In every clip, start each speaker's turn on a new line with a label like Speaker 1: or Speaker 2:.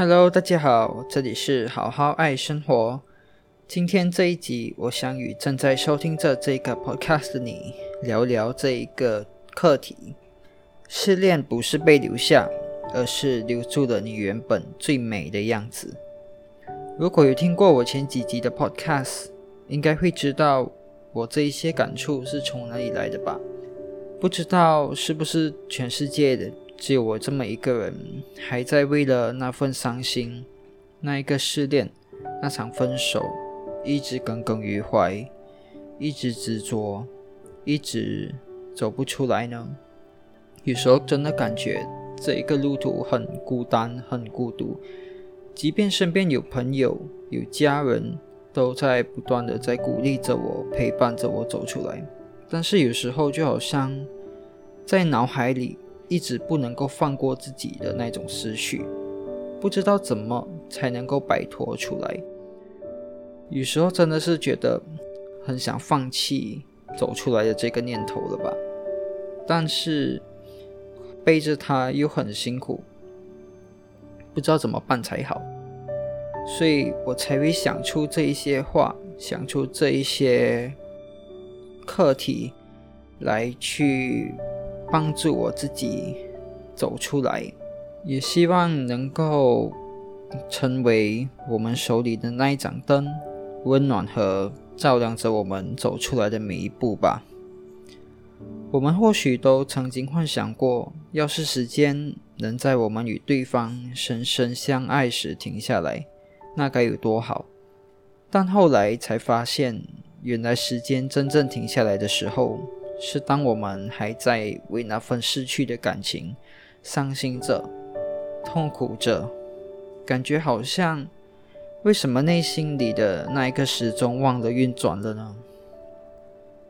Speaker 1: Hello，大家好，这里是好好爱生活。今天这一集，我想与正在收听着这个 podcast 的你聊聊这一个课题：失恋不是被留下，而是留住了你原本最美的样子。如果有听过我前几集的 podcast，应该会知道我这一些感触是从哪里来的吧？不知道是不是全世界的？只有我这么一个人，还在为了那份伤心、那一个失恋、那场分手，一直耿耿于怀，一直执着，一直走不出来呢？有时候真的感觉这一个路途很孤单、很孤独，即便身边有朋友、有家人，都在不断的在鼓励着我、陪伴着我走出来，但是有时候就好像在脑海里。一直不能够放过自己的那种思绪，不知道怎么才能够摆脱出来。有时候真的是觉得很想放弃走出来的这个念头了吧？但是背着它又很辛苦，不知道怎么办才好，所以我才会想出这一些话，想出这一些课题来去。帮助我自己走出来，也希望能够成为我们手里的那一盏灯，温暖和照亮着我们走出来的每一步吧。我们或许都曾经幻想过，要是时间能在我们与对方深深相爱时停下来，那该有多好。但后来才发现，原来时间真正停下来的时候。是当我们还在为那份失去的感情伤心着、痛苦着，感觉好像为什么内心里的那一个时钟忘了运转了呢？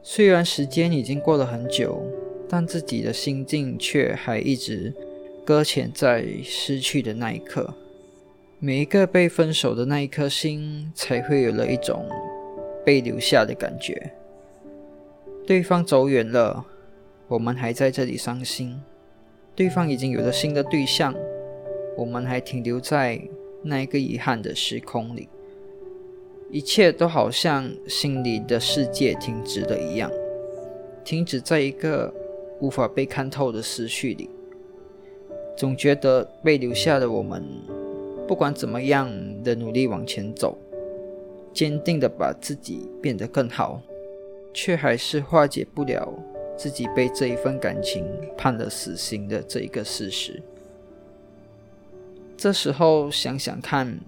Speaker 1: 虽然时间已经过了很久，但自己的心境却还一直搁浅在失去的那一刻。每一个被分手的那一颗心，才会有了一种被留下的感觉。对方走远了，我们还在这里伤心；对方已经有了新的对象，我们还停留在那一个遗憾的时空里。一切都好像心里的世界停止了一样，停止在一个无法被看透的思绪里。总觉得被留下的我们，不管怎么样的努力往前走，坚定的把自己变得更好。却还是化解不了自己被这一份感情判了死刑的这一个事实。这时候想想看，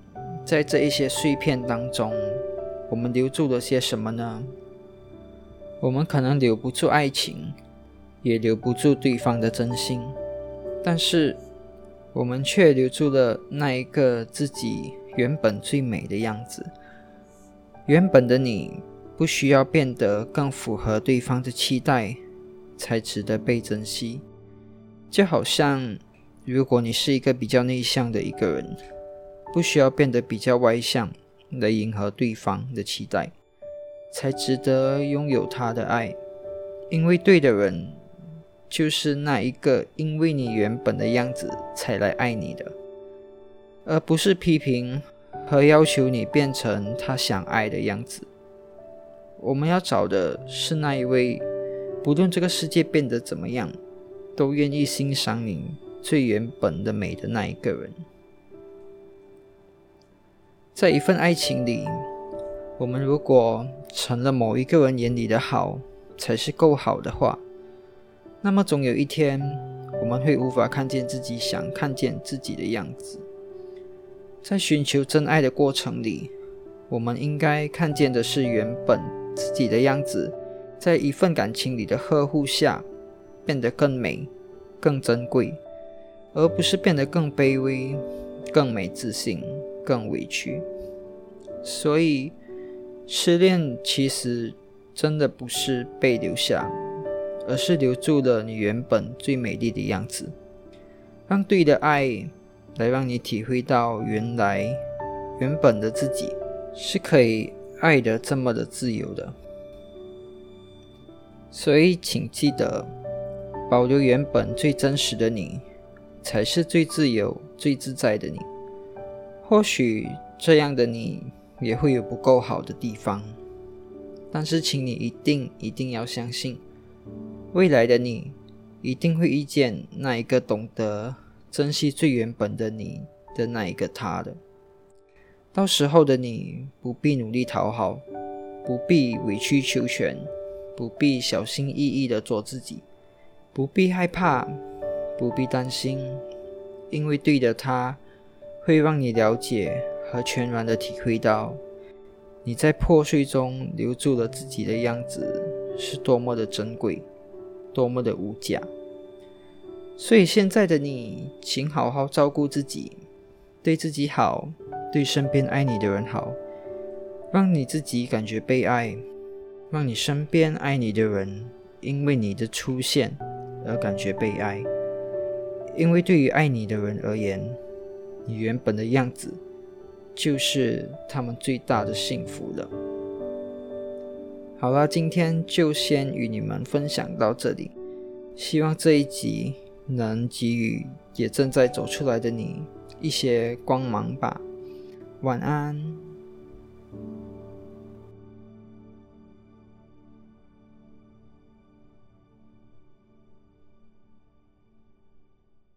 Speaker 1: 在这一些碎片当中，我们留住了些什么呢？我们可能留不住爱情，也留不住对方的真心，但是我们却留住了那一个自己原本最美的样子，原本的你。不需要变得更符合对方的期待，才值得被珍惜。就好像，如果你是一个比较内向的一个人，不需要变得比较外向来迎合对方的期待，才值得拥有他的爱。因为对的人，就是那一个因为你原本的样子才来爱你的，而不是批评和要求你变成他想爱的样子。我们要找的是那一位，不论这个世界变得怎么样，都愿意欣赏你最原本的美的那一个人。在一份爱情里，我们如果成了某一个人眼里的好才是够好的话，那么总有一天，我们会无法看见自己想看见自己的样子。在寻求真爱的过程里，我们应该看见的是原本。自己的样子，在一份感情里的呵护下，变得更美、更珍贵，而不是变得更卑微、更没自信、更委屈。所以，失恋其实真的不是被留下，而是留住了你原本最美丽的样子，让对的爱来让你体会到原来原本的自己是可以。爱的这么的自由的，所以请记得保留原本最真实的你，才是最自由、最自在的你。或许这样的你也会有不够好的地方，但是请你一定一定要相信，未来的你一定会遇见那一个懂得珍惜最原本的你的那一个他的。到时候的你不必努力讨好，不必委曲求全，不必小心翼翼的做自己，不必害怕，不必担心，因为对的他会让你了解和全然的体会到，你在破碎中留住了自己的样子是多么的珍贵，多么的无价。所以现在的你，请好好照顾自己，对自己好。对身边爱你的人好，让你自己感觉被爱，让你身边爱你的人因为你的出现而感觉被爱。因为对于爱你的人而言，你原本的样子就是他们最大的幸福了。好了，今天就先与你们分享到这里，希望这一集能给予也正在走出来的你一些光芒吧。晚安。